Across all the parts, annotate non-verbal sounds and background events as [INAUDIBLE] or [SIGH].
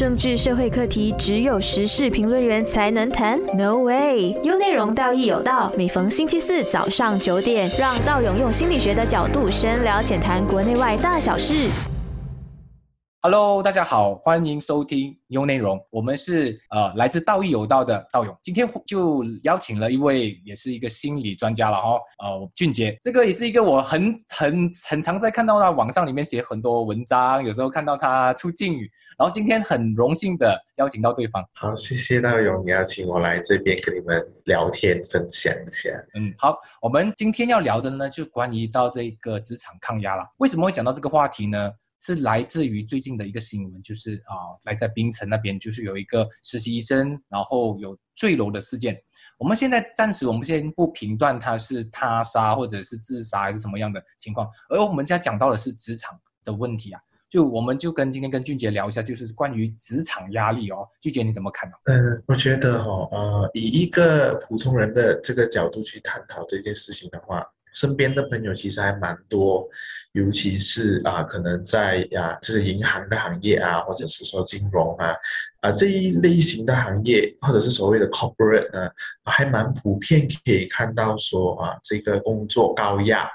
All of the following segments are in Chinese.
政治社会课题只有时事评论员才能谈？No way！优内容道义有道，每逢星期四早上九点，让道勇用心理学的角度深聊浅谈国内外大小事。Hello，大家好，欢迎收听优内容。我们是呃来自道义有道的道勇，今天就邀请了一位也是一个心理专家了哦，呃俊杰，这个也是一个我很很很常在看到他网上里面写很多文章，有时候看到他出镜语，然后今天很荣幸的邀请到对方。好，谢谢道勇，你邀请我来这边跟你们聊天分享一下。嗯，好，我们今天要聊的呢，就关于到这个职场抗压啦。为什么会讲到这个话题呢？是来自于最近的一个新闻，就是啊、来在槟城那边，就是有一个实习医生，然后有坠楼的事件。我们现在暂时我们先不评断他是他杀或者是自杀还是什么样的情况，而我们现在讲到的是职场的问题啊。就我们就跟今天跟俊杰聊一下，就是关于职场压力哦。俊杰你怎么看呢、嗯，我觉得哈、呃，以一个普通人的这个角度去探讨这件事情的话，身边的朋友其实还蛮多，尤其是啊、可能在啊，就是银行的行业啊，或者是说金融啊，啊这一类型的行业，或者是所谓的 corporate 呢，还蛮普遍可以看到说啊，这个工作高压。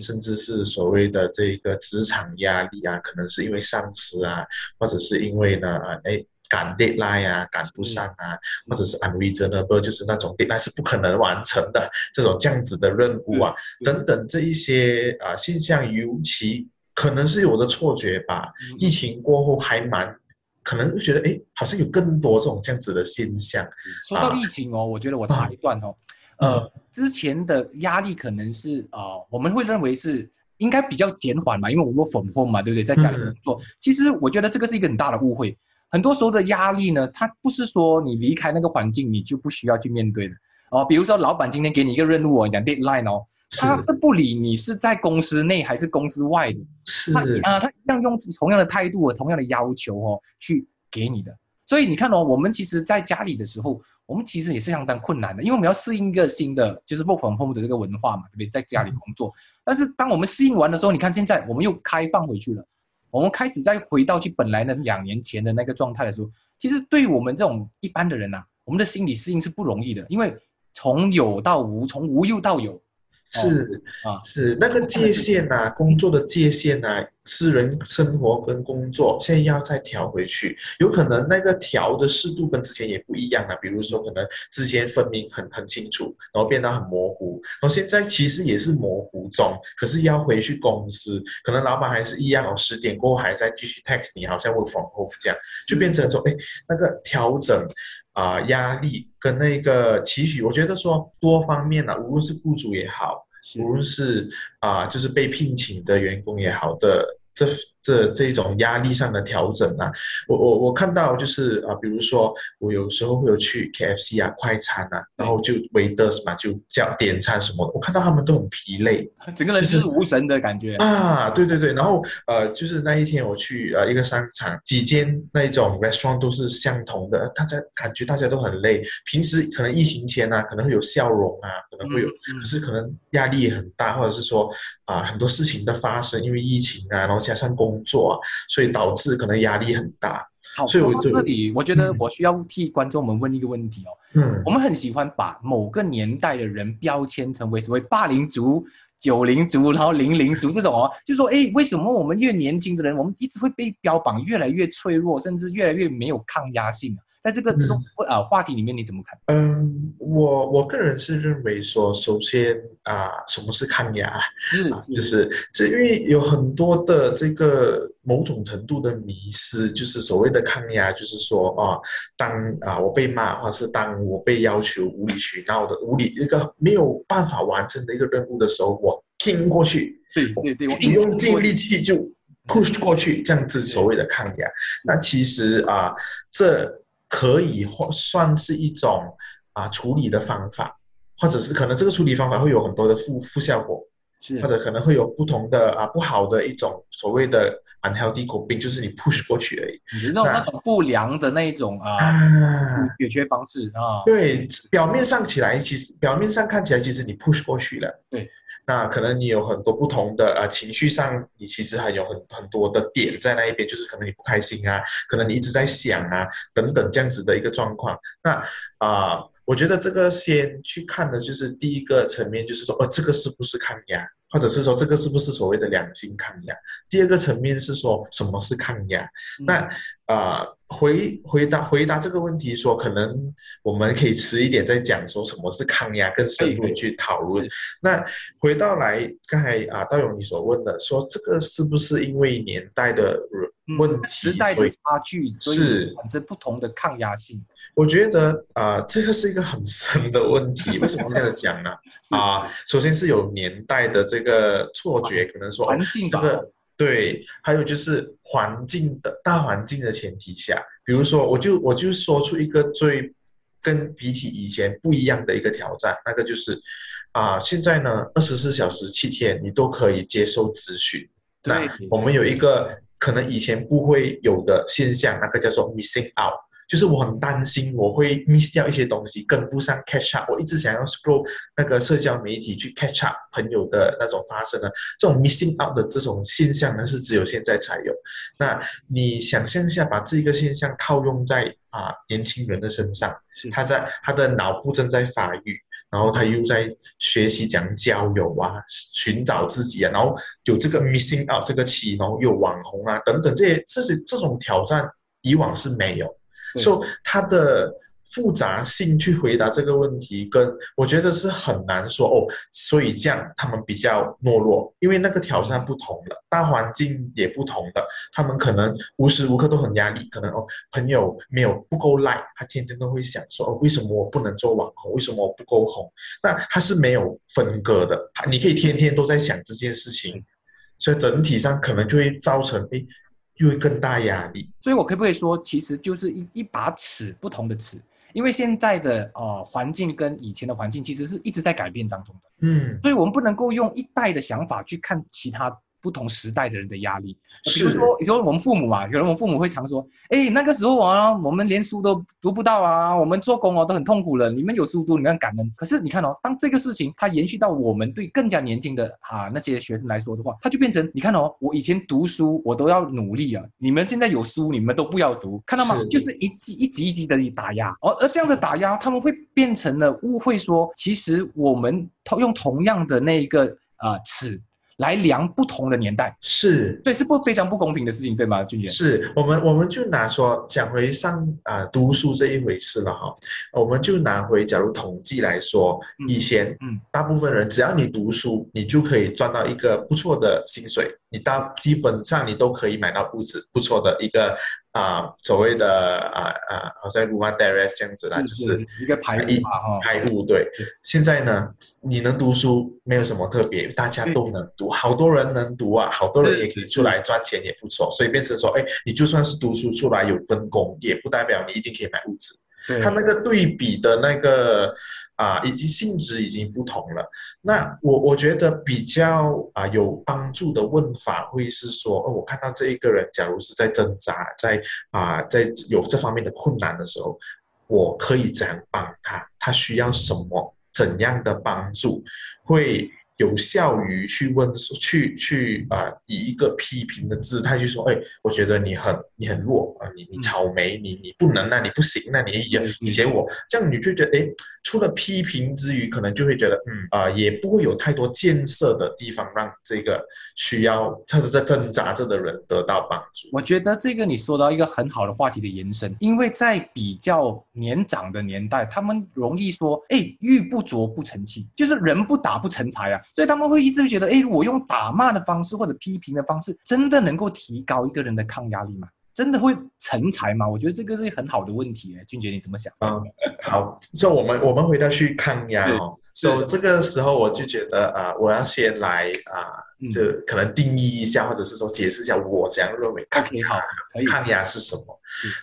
甚至是所谓的这个职场压力啊，可能是因为上司啊，或者是因为呢，啊哎赶 deadline 啊，赶不上啊，或者是 unreasonable，就是那种 deadline 是不可能完成的这种这样子的任务啊，嗯等等这一些啊、现象，尤其可能是我的错觉吧，嗯疫情过后还蛮。可能会觉得，哎，好像有更多这种这样子的现象。说到疫情哦，我觉得我插一段哦，嗯呃，之前的压力可能是呃，我们会认为是应该比较减缓嘛，因为我们粉红嘛，对不对？在家里工作，其实我觉得这个是一个很大的误会。很多时候的压力呢，它不是说你离开那个环境你就不需要去面对的哦。比如说，老板今天给你一个任务哦，你讲 deadline 哦，他是不理你是在公司内还是公司外的，是他啊，他一样用同样的态度和、同样的要求哦，去给你的。所以你看哦，我们其实在家里的时候，我们其实也是相当困难的，因为我们要适应一个新的就是 work from home 的这个文化嘛，对不对？在家里工作，但是当我们适应完的时候，你看现在我们又开放回去了，我们开始再回到去本来的两年前的那个状态的时候，其实对我们这种一般的人呐、我们的心理适应是不容易的，因为从有到无，从无又到有。是啊，是那个界限呐、工作的界限呐、私人生活跟工作，现在要再调回去，有可能那个调的适度跟之前也不一样了。比如说，可能之前分明很很清楚，然后变得很模糊，然后现在其实也是模糊中，可是要回去公司，可能老板还是一样哦，十点过后还在继续 text 你，好像 work from home 这样，就变成说，哎，那个调整。啊、压力跟那个期许，我觉得说多方面啊，无论是雇主也好，无论是啊、就是被聘请的员工也好的这这这种压力上的调整啊，我我我看到就是啊、比如说我有时候会有去 KFC 啊快餐啊，然后就 waiters 嘛就叫点餐什么的，我看到他们都很疲累整个人就是无神的感觉。啊，对对对，然后呃就是那一天我去呃一个商场，几间那一种 restaurant 都是相同的，大家感觉大家都很累，平时可能疫情前啊可能会有笑容啊，可能会有。嗯可是可能压力也很大，或者是说啊、很多事情的发生，因为疫情啊，然后加上工作啊，所以导致可能压力很大。好，所以我到这里，我觉得嗯我需要替观众们问一个问题哦。嗯我们很喜欢把某个年代的人标签成为所谓八零族、九零族，然后零零族这种哦，就说哎，为什么我们越年轻的人，我们一直会被标榜越来越脆弱，甚至越来越没有抗压性啊？在这个这个呃话题里面，你怎么看？嗯，我我个人是认为说，首先啊、什么是抗压？是啊就是这因为有很多的这个某种程度的迷失，就是所谓的抗压，就是说啊，当啊我被骂，或者是当我被要求无理取闹的无理一个没有办法完成的一个任务的时候，我拼过去，对对对，我你用尽力气就 push 过去，这样子所谓的抗压。那其实啊，这可以或算是一种啊处理的方法，或者是可能这个处理方法会有很多的负负效果。是或者可能会有不同的啊不好的一种所谓的 unhealthy coping，就是你 push 过去而已。你那种那种不良的那一种啊啊，解决方式啊，对，表面上起来，其实表面上看起来，其实你 push 过去了。对，那可能你有很多不同的啊情绪上，你其实还有很很多的点在那一边，就是可能你不开心啊，可能你一直在想啊，等等这样子的一个状况。那啊。我觉得这个先去看的就是第一个层面，就是说，哦，这个是不是抗压，或者是说这个是不是所谓的良性抗压？第二个层面是说什么是抗压？那啊，回回答回答这个问题，说可能我们可以迟一点再讲，说什么是抗压，更深入去讨论。那回到来刚才啊，道勇你所问的，说这个是不是因为年代的？问题时代的差距是产生不同的抗压性。我觉得啊，这个是一个很深的问题。为什么这样讲呢？[LAUGHS] 啊，首先是有年代的这个错觉，可能说环境这个对，还有就是环境的大环境的前提下，比如说，我就我就说出一个最跟比起以前不一样的一个挑战，那个就是啊，现在呢，二十四小时七天你都可以接受咨询。那我们有一个。可能以前不会有的现象，那个叫做 missing out，就是我很担心我会 miss 掉一些东西，跟不上 catch up。我一直想要 scroll 那个社交媒体去 catch up 朋友的那种发生的这种 missing out 的这种现象呢，是只有现在才有。那你想象一下，把这个现象套用在啊年轻人的身上，他在他的脑部正在发育。然后他又在学习讲交友啊，寻找自己啊，然后有这个 missing out 这个期，然后有网红啊等等这些这些这种挑战，以往是没有，所以他的。复杂性去回答这个问题，跟我觉得是很难说哦，所以这样他们比较懦弱，因为那个挑战不同了，大环境也不同了，他们可能无时无刻都很压力，可能哦朋友没有不够赖，他天天都会想说哦为什么我不能做网红，为什么我不够红？那他是没有分割的，你可以天天都在想这件事情，所以整体上可能就会造成诶又会更大压力。所以我可不可以说，其实就是一一把尺，不同的尺。因为现在的呃环境跟以前的环境其实是一直在改变当中的，嗯，所以我们不能够用一代的想法去看其他。不同时代的人的压力，比如说，比如说我们父母嘛，可能我们父母会常说，哎，那个时候啊，我们连书都读不到啊，我们做工哦都很痛苦了，你们有书读，你们感恩。可是你看哦，当这个事情它延续到我们对更加年轻的啊那些学生来说的话，它就变成，你看哦，我以前读书我都要努力啊，你们现在有书你们都不要读，看到吗？就是一级一级一级的打压，而而这样的打压，他们会变成了误会，说其实我们同用同样的那一个啊尺。来量不同的年代。是。对，是不非常不公平的事情，对吗，俊杰？是。我们，我们就拿说讲回上啊读书这一回事了哈，我们就拿回假如统计来说，以前嗯，大部分人只要你读书，你就可以赚到一个不错的薪水。你大基本上你都可以买到物质不错的一个啊所谓的啊啊好像 Uma d e r e s 这样子啦，就是一个排物嘛排物对。现在呢，你能读书没有什么特别，大家都能读，好多人能读啊，好多人也可以出来赚钱也不错，所以变成说，哎，你就算是读书出来有分工，也不代表你一定可以买物质。对他那个对比的那个啊，以及性质已经不同了。那我我觉得比较啊有帮助的问法会是说，哦，我看到这一个人，假如是在挣扎，在啊在有这方面的困难的时候，我可以怎样帮他？他需要什么？怎样的帮助会？有效于去问，去去啊，以一个批评的姿态去说，哎，我觉得你很你很弱啊，你你草莓，你你不能，那你不行，那你也以前我这样，你就觉得，哎，除了批评之余，可能就会觉得，嗯啊，也不会有太多建设的地方，让这个需要他是在挣扎着的人得到帮助。我觉得这个你说到一个很好的话题的延伸，因为在比较年长的年代，他们容易说，哎，玉不琢不成器，就是人不打不成才啊。所以他们会一直会觉得，哎，我用打骂的方式或者批评的方式，真的能够提高一个人的抗压力吗？真的会成才吗？我觉得这个是很好的问题。哎，俊杰你怎么想？嗯，好，所以我们我们回到去抗压哦。所以这个时候我就觉得啊，我要先来啊，这可能定义一下，或者是说解释一下我怎样认为抗压抗压是什么。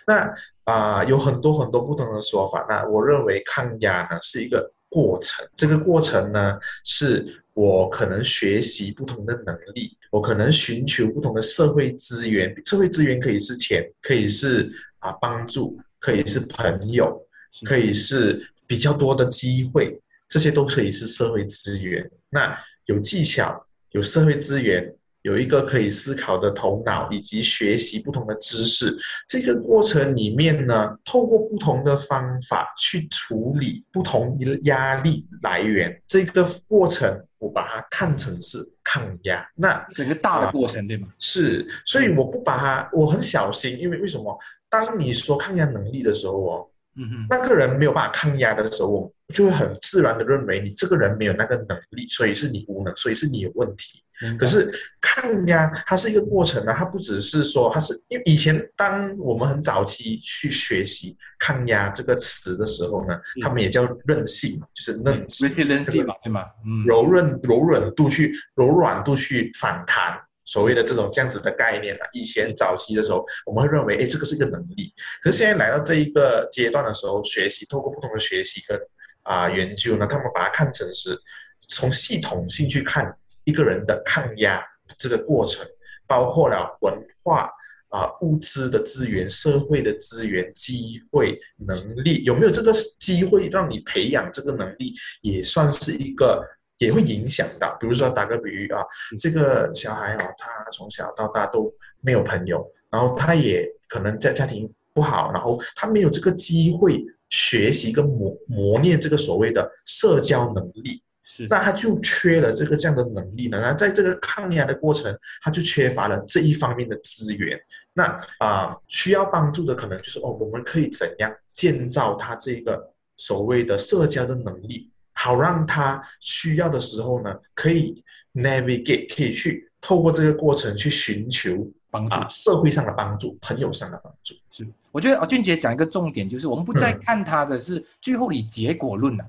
那啊，有很多很多不同的说法。那我认为抗压呢是一个。过程。这个过程呢，是我可能学习不同的能力，我可能寻求不同的社会资源。社会资源可以是钱，可以是啊帮助，可以是朋友，可以是比较多的机会，这些都可以是社会资源。那有技巧，有社会资源。有一个可以思考的头脑，以及学习不同的知识，这个过程里面呢，透过不同的方法去处理不同的压力来源，这个过程我把它看成是抗压。那整个大的过程对吗？是，所以我不把它，我很小心，因为为什么？当你说抗压能力的时候哦，嗯哼，那个人没有办法抗压的时候，我就会很自然的认为你这个人没有那个能力，所以是你无能，所以是你有问题。可是抗压它是一个过程呢，它不只是说它是因为以前当我们很早期去学习抗压这个词的时候呢，他们也叫韧性嘛，就是韧性，韧性嘛，对吗？嗯，柔韧柔软度去柔软度去反弹，所谓的这种这样子的概念啊，以前早期的时候我们会认为，哎，这个是一个能力。可是现在来到这一个阶段的时候，学习透过不同的学习跟啊研究呢，他们把它看成是从系统性去看。一个人的抗压这个过程，包括了文化啊、物资的资源、社会的资源、机会、能力，有没有这个机会让你培养这个能力，也算是一个，也会影响到。比如说打个比喻啊，这个小孩哦，他从小到大都没有朋友，然后他也可能在家庭不好，然后他没有这个机会学习跟磨磨练这个所谓的社交能力。是，那他就缺了这个这样的能力呢。那在这个抗压的过程，他就缺乏了这一方面的资源。那啊，需要帮助的可能就是哦，我们可以怎样建造他这个所谓的社交的能力，好让他需要的时候呢，可以 navigate，可以去透过这个过程去寻求帮助，社会上的帮助，朋友上的帮助。是，我觉得啊，俊杰讲一个重点，就是我们不再看他的是最后以结果论了。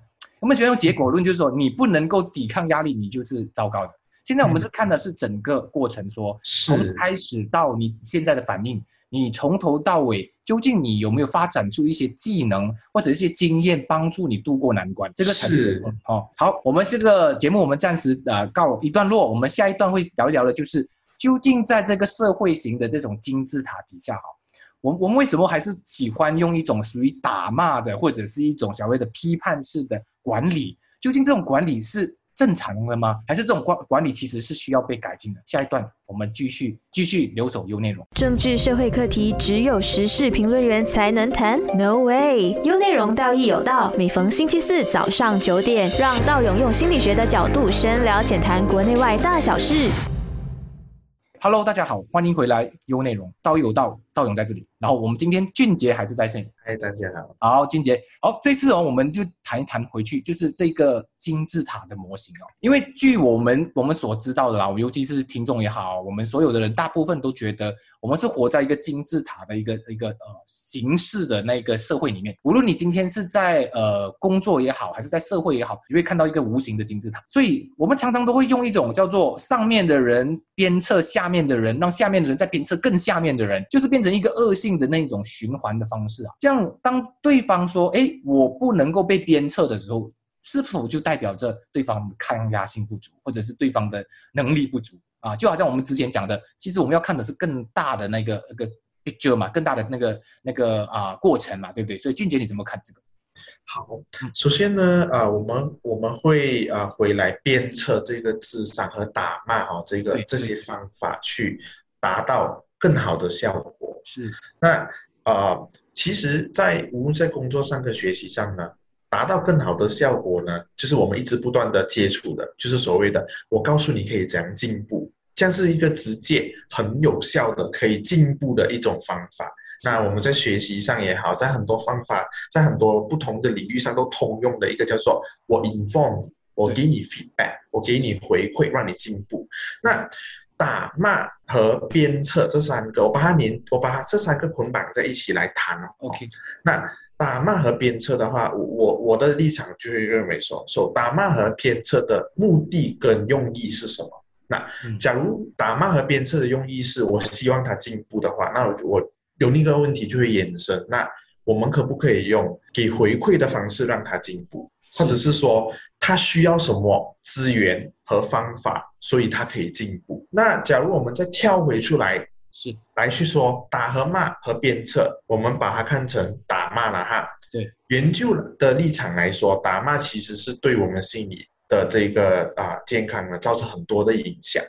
我们喜欢用结果论，就是说你不能够抵抗压力，你就是糟糕的。现在我们是看的是整个过程，说从开始到你现在的反应，你从头到尾究竟你有没有发展出一些技能或者一些经验，帮助你度过难关？这个才是哦。好，我们这个节目我们暂时呃告一段落，我们下一段会聊一聊的，就是究竟在这个社会型的这种金字塔底下，哈。我我们为什么还是喜欢用一种属于打骂的，或者是一种所谓的批判式的管理？究竟这种管理是正常的吗？还是这种管管理其实是需要被改进的？下一段我们继续继续留守优内容。政治社会课题只有时事评论员才能谈？No way！优内容道义有道，每逢星期四早上九点，让道勇用心理学的角度深聊浅谈国内外大小事。Hello，大家好，欢迎回来优内容道义有道，道勇在这里。然后我们今天俊杰还是在线。哎，大家好。好，俊杰。好，这次哦，我们就谈一谈回去，就是这个金字塔的模型哦。因为据我们我们所知道的啦，尤其是听众也好，我们所有的人，大部分都觉得我们是活在一个金字塔的一个一个呃形式的那个社会里面。无论你今天是在呃工作也好，还是在社会也好，你会看到一个无形的金字塔。所以我们常常都会用一种叫做上面的人鞭策下面的人，让下面的人再鞭策更下面的人，就是变成一个恶性。的那种循环的方式啊，这样当对方说“哎，我不能够被鞭策”的时候，是否就代表着对方抗压性不足，或者是对方的能力不足啊？就好像我们之前讲的，其实我们要看的是更大的那个那个 picture 嘛，更大的那个那个啊过程嘛，对不对？所以俊杰你怎么看这个？好，首先呢，啊，我们我们会啊回来鞭策这个智商和打骂哈，这个这些方法去达到更好的效果。是，那啊，其实，在无论在工作上跟学习上呢，达到更好的效果呢，就是我们一直不断的接触的，就是所谓的我告诉你可以怎样进步，这样是一个直接很有效的可以进步的一种方法。那我们在学习上也好，在很多方法，在很多不同的领域上都通用的一个叫做我 inform，我给你 feedback，我给你回馈，让你进步。那打骂和鞭策这三个，我把它连，我把它这三个捆绑在一起来谈哦。OK，那打骂和鞭策的话，我我的立场就会认为说，说打骂和鞭策的目的跟用意是什么？那假如打骂和鞭策的用意是我希望他进步的话，那我我有另一个问题就会衍生，那我们可不可以用给回馈的方式让他进步？或者是说他需要什么资源和方法，所以他可以进步。那假如我们再跳回出来，是来去说打和骂和鞭策，我们把它看成打骂了哈。对，研究的立场来说，打骂其实是对我们心理的这个啊健康呢造成很多的影响。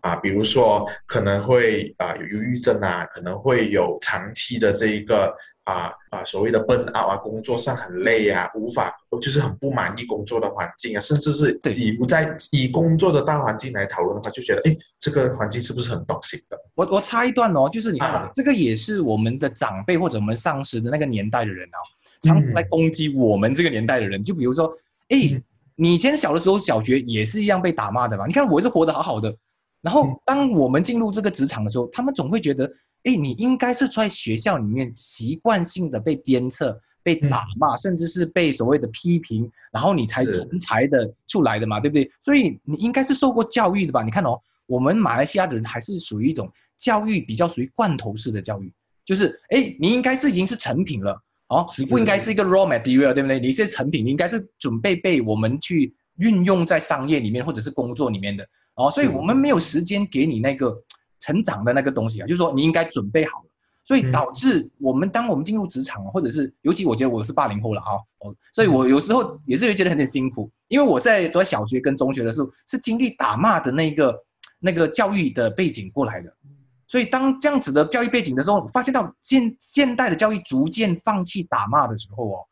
啊，比如说可能会啊有忧郁症啊，可能会有长期的这一个啊啊所谓的 burn out 啊，工作上很累啊，无法就是很不满意工作的环境啊，甚至是以不在以工作的大环境来讨论的话，就觉得哎，这个环境是不是很 toxic 的？我我插一段哦，就是你看这个也是我们的长辈或者我们上司的那个年代的人啊，常常来攻击我们这个年代的人，就比如说，哎，你以前小的时候小学也是一样被打骂的嘛？你看我是活得好好的。然后，当我们进入这个职场的时候，他们总会觉得，哎，你应该是在学校里面习惯性的被鞭策、被打骂，甚至是被所谓的批评，然后你才成才的出来的嘛，对不对？所以你应该是受过教育的吧？你看哦，我们马来西亚的人还是属于一种教育比较属于罐头式的教育，就是哎，你应该是已经是成品了，哦，你不应该是一个 raw material，对不对？你是成品，你应该是准备被我们去运用在商业里面或者是工作里面的。哦，所以我们没有时间给你那个成长的那个东西啊，就是说你应该准备好了，所以导致我们当我们进入职场，或者是尤其我觉得我是八零后了哈，哦，所以我有时候也是会觉得很点辛苦，因为我在在小学跟中学的时候是经历打骂的那个那个教育的背景过来的，所以当这样子的教育背景的时候，发现到现现代的教育逐渐放弃打骂的时候哦，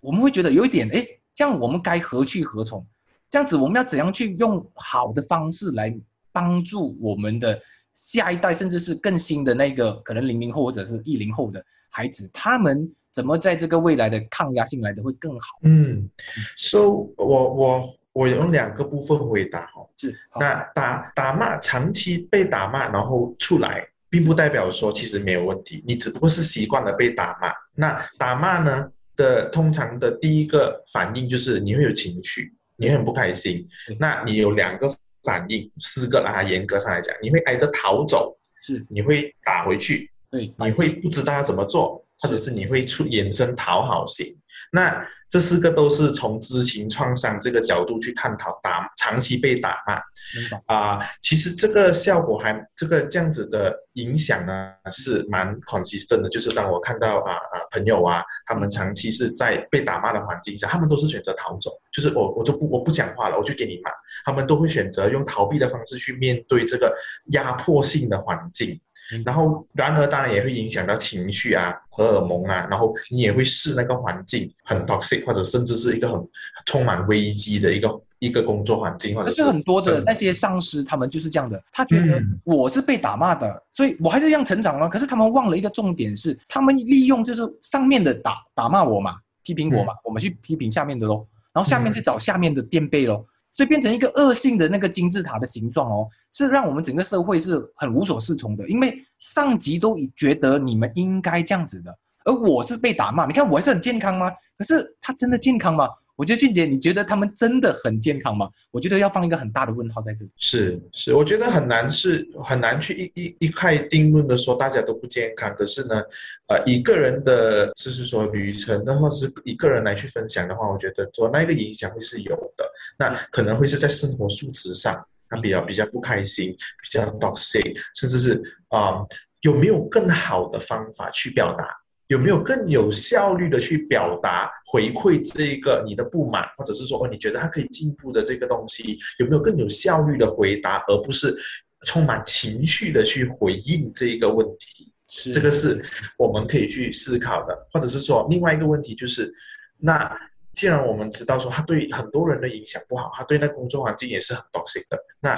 我们会觉得有一点哎，这样我们该何去何从？这样子，我们要怎样去用好的方式来帮助我们的下一代，甚至是更新的那个可能零零后或者是一零后的孩子，他们怎么在这个未来的抗压性来的会更好？嗯，so 我我我用两个部分回答哈，是那打打骂长期被打骂，然后出来，并不代表说其实没有问题，你只不过是习惯了被打骂。那打骂呢的通常的第一个反应就是你会有情绪。你很不开心，那你有两个反应，四个啦，严格上来讲，你会挨着逃走，是，你会打回去，对，你会不知道要怎么做，或者是。你会出衍生讨好型，那。这四个都是从知情创伤这个角度去探讨打长期被打骂，啊，其实这个效果还这个这样子的影响呢是蛮 consistent 的，就是当我看到啊啊朋友啊，他们长期是在被打骂的环境下，他们都是选择逃走，就是我我都不我不讲话了，我就给你骂，他们都会选择用逃避的方式去面对这个压迫性的环境。然后，然而当然也会影响到情绪啊、荷尔蒙啊，然后你也会视那个环境很 toxic，或者甚至是一个很充满危机的一个一个工作环境，或者是很多的那些上司，他们就是这样的，他觉得我是被打骂的，所以我还是一样成长了。可是他们忘了一个重点是，他们利用就是上面的打打骂我嘛，批评我嘛，我们去批评下面的喽，然后下面去找下面的垫背喽。所以变成一个恶性的那个金字塔的形状哦，是让我们整个社会是很无所适从的，因为上级都觉得你们应该这样子的，而我是被打骂。你看我还是很健康吗？可是他真的健康吗？我觉得俊杰，你觉得他们真的很健康吗？我觉得要放一个很大的问号在这里。是是，我觉得很难是很难去一一一块定论的说大家都不健康。可是呢，呃，一个人的就是说旅程的话，是一个人来去分享的话，我觉得说那个影响会是有的。那可能会是在生活素质上，他比较比较不开心，比较 toxic，甚至是啊，有没有更好的方法去表达？有没有更有效率的去表达回馈这个你的不满，或者是说哦你觉得他可以进步的这个东西，有没有更有效率的回答，而不是充满情绪的去回应这一个问题？是这个是我们可以去思考的，或者是说另外一个问题就是那。既然我们知道说他对很多人的影响不好，他对那工作环境也是很 toxic 的，那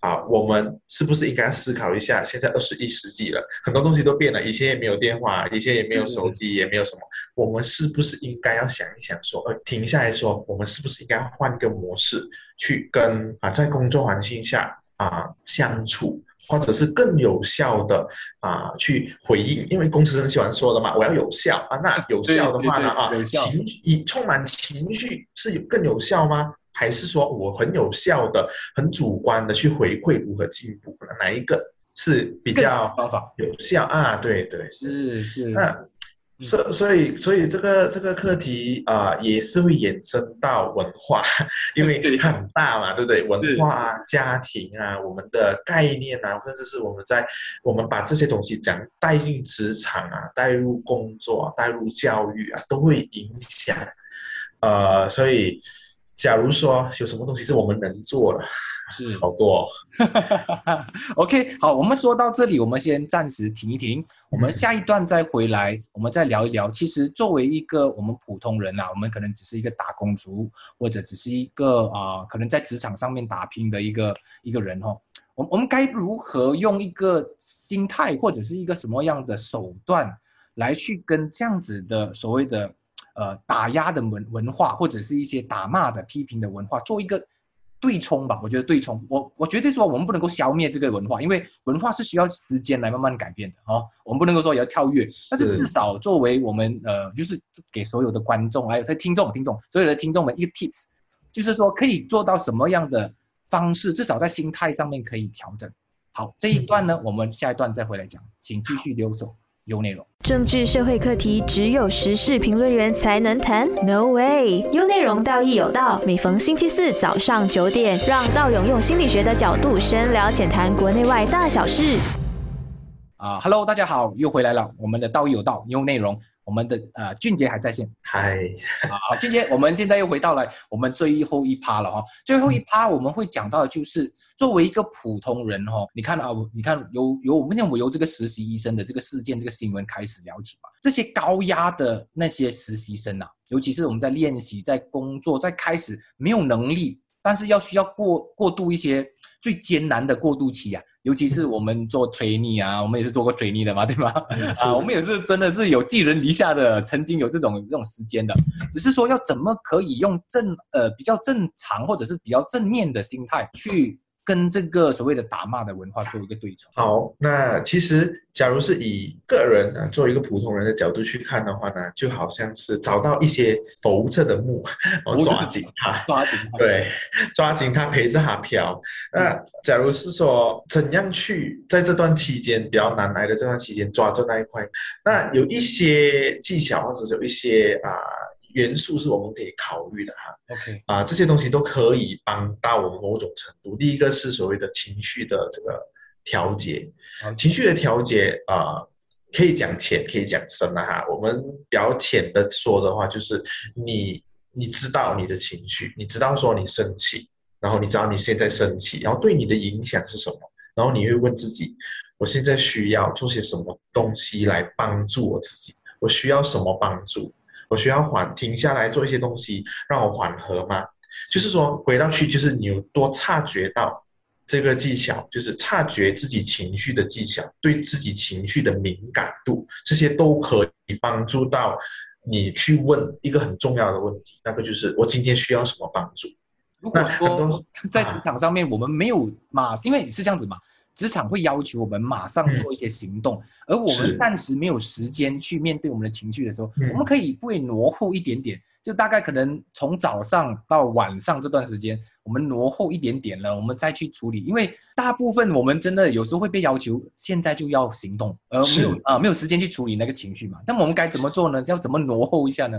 啊，我们是不是应该思考一下？现在二十一世纪了，很多东西都变了，以前也没有电话，以前也没有手机，也没有什么，我们是不是应该要想一想，说呃，停下来说，我们是不是应该换个模式去跟啊，在工作环境下啊相处？或者是更有效的啊，去回应，因为公司很喜欢说的嘛，我要有效啊。那有效的话呢啊，情以充满情绪是有更有效吗？还是说我很有效的、很主观的去回馈如何进步？哪一个是比较方法有效啊？对对，是是。那所所以所以这个这个课题啊、也是会延伸到文化，因为很大嘛，对不对？是文化啊、家庭啊、我们的概念啊，甚至是我们在我们把这些东西讲带进职场啊、带入工作、啊、带入教育啊，都会影响。呃，所以假如说有什么东西是我们能做的，是好多、哦。[LAUGHS] OK，好，我们说到这里，我们先暂时停一停，我们下一段再回来，我们再聊一聊。其实作为一个我们普通人啊，我们可能只是一个打工族，或者只是一个啊、可能在职场上面打拼的一个一个人哦。我我们该如何用一个心态或者是一个什么样的手段来去跟这样子的所谓的呃打压的文文化，或者是一些打骂的批评的文化做一个对冲吧？我觉得对冲，我我绝对说我们不能够消灭这个文化，因为文化是需要时间来慢慢改变的哦。我们不能够说也要跳跃，但是是至少作为我们呃，就是给所有的观众还有在听众听众所有的听众们一个 tips，就是说可以做到什么样的方式，至少在心态上面可以调整。好，这一段呢，我们下一段再回来讲，请继续留守有内容。政治社会课题只有时事评论员才能谈？No way！优内容，道义有道。每逢星期四早上九点，让道勇用心理学的角度深聊浅谈国内外大小事。啊、h e l l o 大家好，又回来了，我们的道义有道优内容，我们的呃俊杰还在线。嗨，啊，好，俊杰，我们现在又回到了我们最后一趴了哈、最后一趴我们会讲到的就是，作为一个普通人哈、你看啊，你看由由我们讲我由这个实习医生的这个事件这个新闻开始聊起吧。这些高压的那些实习生啊，尤其是我们在练习、在工作、在开始没有能力，但是要需要过过渡一些最艰难的过渡期啊，尤其是 [LAUGHS] 我们做 trainee 啊，我们也是做过 trainee 的嘛，对吗？啊，我们也是真的是有寄人篱下的，曾经有这种这种时间的，只是说要怎么可以用正呃比较正常或者是比较正面的心态去跟这个所谓的打骂的文化做一个对冲。好，那其实假如是以个人呢，作为一个普通人的角度去看的话呢，就好像是找到一些浮着的木，然后抓紧它，抓紧它，对，抓紧它陪着它飘。那假如是说怎样去在这段期间比较难挨的这段期间抓住那一块，那有一些技巧或者是有一些啊、元素是我们可以考虑的哈。，OK，啊，这些东西都可以帮到我们某种程度。第一个是所谓的情绪的这个调节，情绪的调节啊、可以讲浅，可以讲深了哈。我们比较浅的说的话，就是你你知道你的情绪，你知道说你生气，然后你知道你现在生气，然后对你的影响是什么，然后你会问自己，我现在需要做些什么东西来帮助我自己？我需要什么帮助？我需要缓停下来做一些东西让我缓和吗？就是说回到去，就是你有多察觉到这个技巧，就是察觉自己情绪的技巧，对自己情绪的敏感度，这些都可以帮助到你去问一个很重要的问题，那个就是我今天需要什么帮助？如果说在职场上面我们没有嘛，因为你是这样子嘛，职场会要求我们马上做一些行动，而我们是暂时没有时间去面对我们的情绪的时候，嗯我们可以不会挪后一点点，就大概可能从早上到晚上这段时间，我们挪后一点点了，我们再去处理，因为大部分我们真的有时候会被要求现在就要行动，而没有是啊、没有时间去处理那个情绪嘛，那么我们该怎么做呢？要怎么挪后一下呢？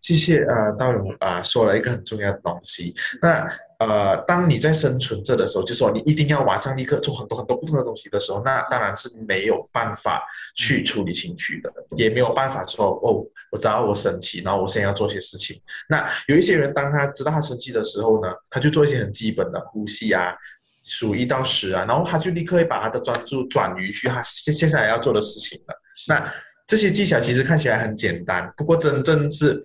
谢谢呃，道勇啊、说了一个很重要的东西。那呃，当你在生存着的时候，就说你一定要晚上立刻做很多很多不同的东西的时候，那当然是没有办法去处理情绪的，也没有办法说哦，我知道我生气，然后我现在要做些事情。那有一些人，当他知道他生气的时候呢，他就做一些很基本的呼吸啊。数一到十啊，然后他就立刻会把他的专注转移去他接接下来要做的事情了。那这些技巧其实看起来很简单，不过真正是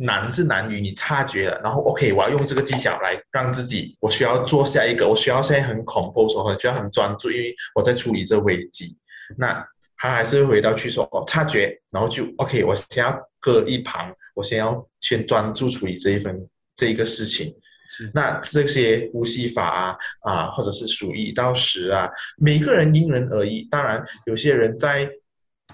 难是难于你察觉了。然后 OK，我要用这个技巧来让自己，我需要做下一个，我需要现在很恐怖，说很需要很专注，因为我在处理这危机。那他还是回到去说哦，察觉，然后就 OK，我先要搁一旁，我先要先专注处理这一份这一个事情。那这些呼吸法啊啊，或者是数一到十啊，每个人因人而异。当然，有些人在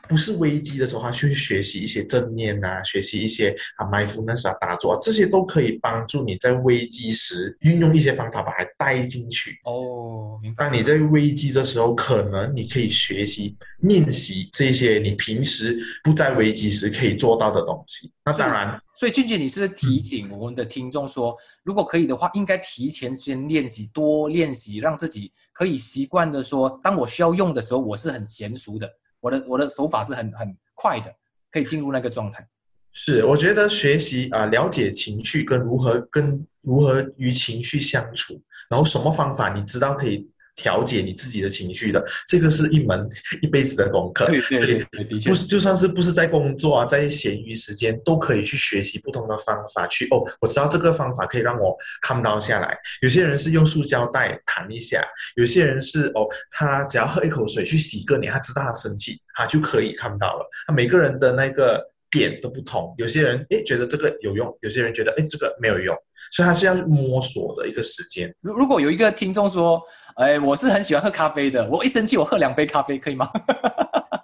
不是危机的时候，他去学习一些正念啊，学习一些啊 mindfulness 啊打坐啊，这些都可以帮助你在危机时运用一些方法把它带进去。哦，明白。当你在危机的时候，可能你可以学习练习这些你平时不在危机时可以做到的东西。那当然，所以俊俊，你是提醒我们的听众说，如果可以的话，应该提前先练习，多练习，让自己可以习惯的说，当我需要用的时候，我是很娴熟的。我的我的手法是很很快的，可以进入那个状态。是，我觉得学习啊，了解情绪跟如何跟如何与情绪相处，然后什么方法你知道可以。调节你自己的情绪的，这个是一门 [LAUGHS] 一辈子的功课。对对对，的确，不是就算是不是在工作啊，在闲余时间都可以去学习不同的方法。去哦，我知道这个方法可以让我 calm down 下来。有些人是用塑胶袋弹一下，有些人是哦，他只要喝一口水去洗个脸，他知道他生气，他就可以 calm down 了。他每个人的那个。点都不同，有些人诶觉得这个有用，有些人觉得诶这个没有用，所以他是要摸索的一个时间。如如果有一个听众说，哎，我是很喜欢喝咖啡的，我一生气我喝两杯咖啡可以吗？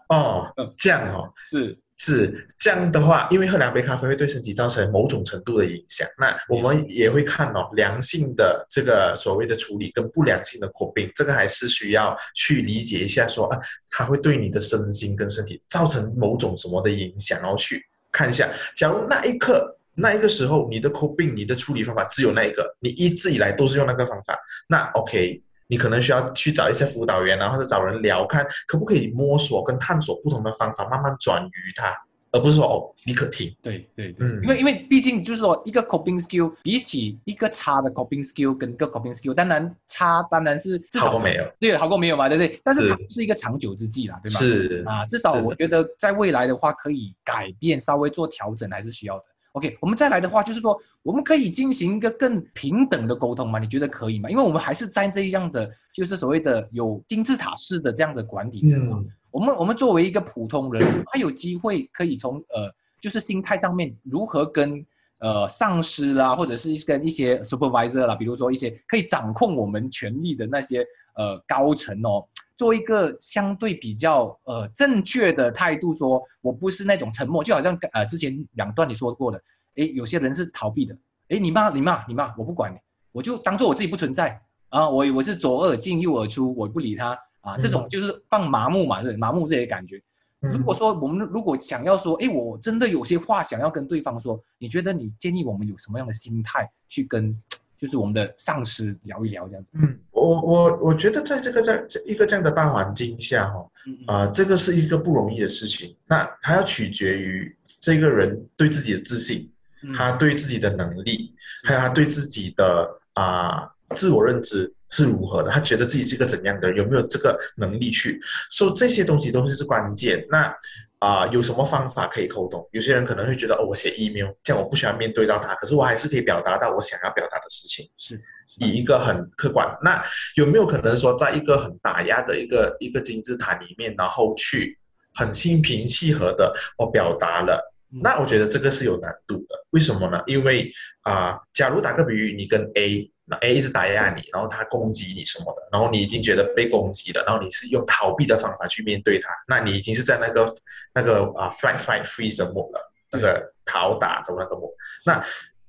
哦，这样哦，[LAUGHS] 是。是这样的话，因为喝两杯咖啡会对身体造成某种程度的影响。那我们也会看哦，良性的这个所谓的处理跟不良性的口病，这个还是需要去理解一下，说啊，它会对你的身心跟身体造成某种什么的影响，然后去看一下。假如那一刻、那一个时候，你的口病、你的处理方法只有那一个，你一直以来都是用那个方法，那 OK。你可能需要去找一些辅导员啊，或者找人聊，看可不可以摸索跟探索不同的方法，慢慢转移它，而不是说哦立刻停。对对对，因为因为毕竟就是说一个 coping skill 比起一个差的 coping skill 跟一个 coping skill，当然差当然是至少没有，对，好过没有嘛，对不对？但是它不是一个长久之计啦，对吗？是啊，至少我觉得在未来的话可以改变，稍微做调整还是需要的。OK，我们再来的话，就是说，我们可以进行一个更平等的沟通吗？你觉得可以吗？因为我们还是在这样的，就是所谓的有金字塔式的这样的管理层嘛。我们我们作为一个普通人，他有机会可以从呃，就是心态上面如何跟呃上司啦，或者是跟一些 supervisor 啦，比如说一些可以掌控我们权力的那些呃高层哦。做一个相对比较呃正确的态度，说我不是那种沉默，就好像呃之前两段你说过的，诶，有些人是逃避的，诶，你骂你骂你骂，我不管你，我就当做我自己不存在啊，我我是左耳进右耳出，我不理他啊，这种就是放麻木嘛，是麻木这些感觉。如果说我们如果想要说，诶，我真的有些话想要跟对方说，你觉得你建议我们有什么样的心态去跟？就是我们的上司聊一聊这样子。嗯，我我我觉得在这个在这一个这样的大环境下哈，啊，这个是一个不容易的事情。那还要取决于这个人对自己的自信，他对自己的能力，还有他对自己的啊自我认知是如何的。他觉得自己是个怎样的人，有没有这个能力去？所以这些东西都是是关键。那。啊，有什么方法可以沟通？有些人可能会觉得，哦，我写 email，这样我不喜欢面对到他，可是我还是可以表达到我想要表达的事情，是以一个很客观。那有没有可能说，在一个很打压的一个一个金字塔里面，然后去很心平气和的我表达了？那我觉得这个是有难度的。为什么呢？因为啊，假如打个比喻，你跟 A。那 A 一直打压你，然后他攻击你什么的，然后你已经觉得被攻击了，然后你是用逃避的方法去面对他，那你已经是在那个那个啊 fight fight freeze 的模了，那个逃打的那个模。那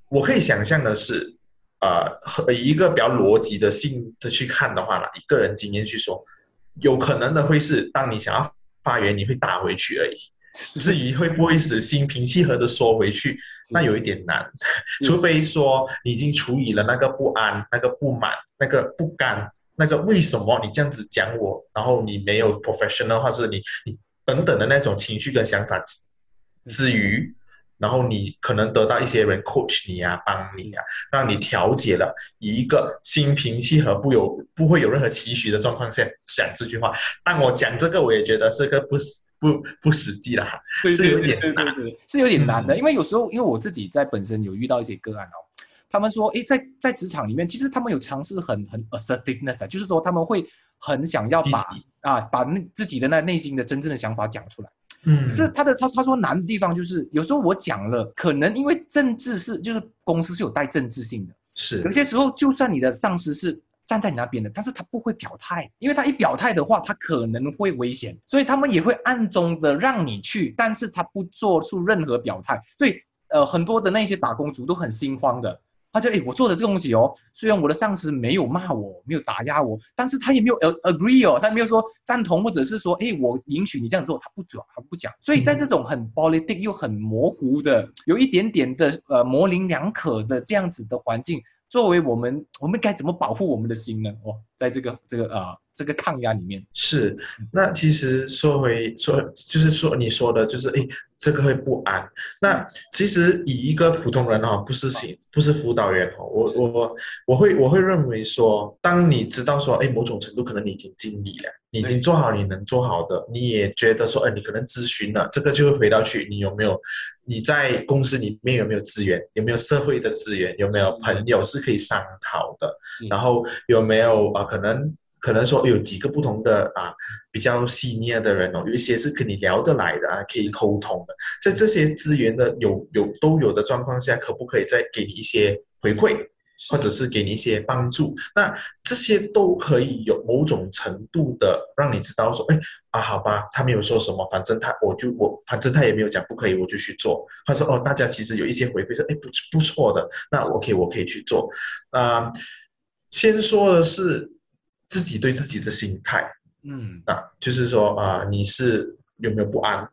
我可以想象的是，呃，以一个比较逻辑的性的去看的话呢，以个人经验去说，有可能的会是，当你想要发言，你会打回去而已。至于会不会是心平气和的说回去，那有一点难，除非说你已经处理了那个不安、那个不满、那个不甘、那个为什么你这样子讲我，然后你没有 professional 或是你你等等的那种情绪跟想法之余，然后你可能得到一些人 coach 你啊，帮你啊，让你调节了，以一个心平气和、不有不会有任何期许的状况下讲这句话。但我讲这个，我也觉得是个不是。不不实际啦，[LAUGHS] 是有点难，是有点难的。因为有时候，因为我自己在本身有遇到一些个案哦，他们说，诶，在在职场里面，其实他们有尝试很很 assertiveness，就是说他们会很想要把啊把那自己的那内心的真正的想法讲出来。嗯，是他的他他说难的地方就是有时候我讲了，可能因为政治是就是公司是有带政治性的，是有些时候就算你的上司是站在你那边的，但是他不会表态，因为他一表态的话，他可能会危险，所以他们也会暗中的让你去，但是他不做出任何表态，所以呃，很多的那些打工族都很心慌的。他就哎，我做的这个东西哦，虽然我的上司没有骂我，没有打压我，但是他也没有 agree 哦，他没有说赞同，或者是说，哎，我允许你这样做，他不讲，他不讲。所以在这种很 politic 又很模糊的，有一点点的呃模棱两可的这样子的环境，作为我们，我们该怎么保护我们的心呢？哦，在这个这个啊。这个抗压里面是，那其实说回说，就是说你说的，就是哎，这个会不安。那其实以一个普通人哈，不是行，不是辅导员哈，我我我会我会认为说，当你知道说，哎，某种程度可能你已经尽力了，你已经做好你能做好的，你也觉得说，哎，你可能咨询了，这个就会回到去，你有没有你在公司里面有没有资源，有没有社会的资源，有没有朋友是可以商讨的，然后有没有啊可能。可能说有几个不同的啊，比较细腻的人哦，有一些是跟你聊得来的啊，可以沟通的。在这些资源的有有都有的状况下，可不可以再给你一些回馈，或者是给你一些帮助？那这些都可以有某种程度的让你知道说，哎啊，好吧，他没有说什么，反正他我就我反正他也没有讲不可以，我就去做。他说哦，大家其实有一些回馈说，哎不不错的，那 OK 我可以去做。啊，先说的是。自己对自己的心态，嗯啊，就是说啊，你是有没有不安？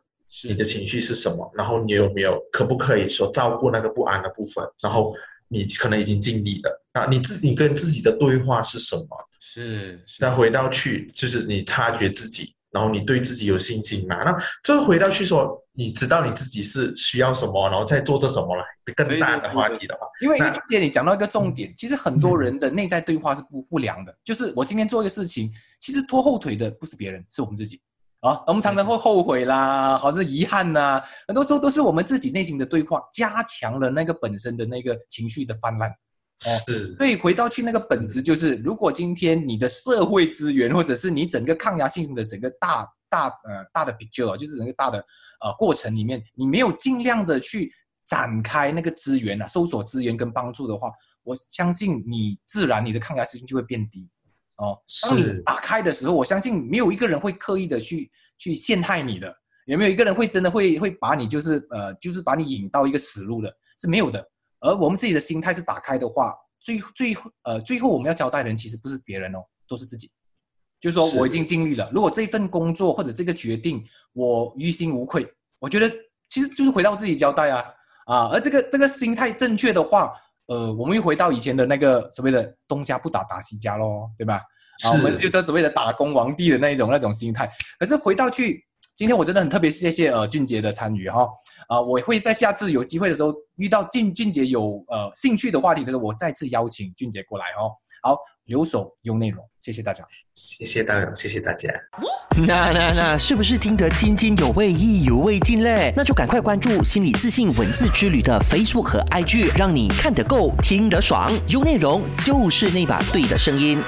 你的情绪是什么？然后你有没有可不可以说照顾那个不安的部分？然后你可能已经尽力了啊，你自你跟自己的对话是什么？是再回到去，就是你察觉自己。然后你对自己有信心嘛？那就回到去说，你知道你自己是需要什么，然后再做这什么了。更大的话题的话，因为今天你讲到一个重点，其实很多人的内在对话是不不良的。就是我今天做一个事情，其实拖后腿的不是别人，是我们自己啊。我们常常会后悔啦，好像遗憾呐，很多时候都是我们自己内心的对话，加强了那个本身的那个情绪的泛滥。是，所以回到去那个本质，就是如果今天你的社会资源，或者是你整个抗压性的整个大大呃大的比较，就是整个大的呃过程里面，你没有尽量的去展开那个资源啊，搜索资源跟帮助的话，我相信你自然你的抗压性就会变低。哦，当你打开的时候，我相信没有一个人会刻意的去去陷害你的，有没有一个人会真的会会把你就是呃就是把你引到一个死路的，是没有的。而我们自己的心态是打开的话，最最呃最后我们要交代的人其实不是别人哦，都是自己。就是说我已经尽力了，如果这份工作或者这个决定我于心无愧，我觉得其实就是回到自己交代啊啊！而这个这个心态正确的话，呃，我们又回到以前的那个所谓的东家不打打西家喽，对吧？啊，我们就这所谓的打工皇帝的那一种那种心态。可是回到去。今天我真的很特别，谢谢呃俊杰的参与哈啊，我会在下次有机会的时候遇到俊俊杰有呃兴趣的话题的时候，我再次邀请俊杰过来哦。好，留守有内容，谢谢大家，谢谢大家，谢谢大家。那那那是不是听得津津有味、意犹未尽嘞？那就赶快关注心理自信文字之旅的 Facebook 和 IG，让你看得够，听得爽，有内容就是那把对的声音。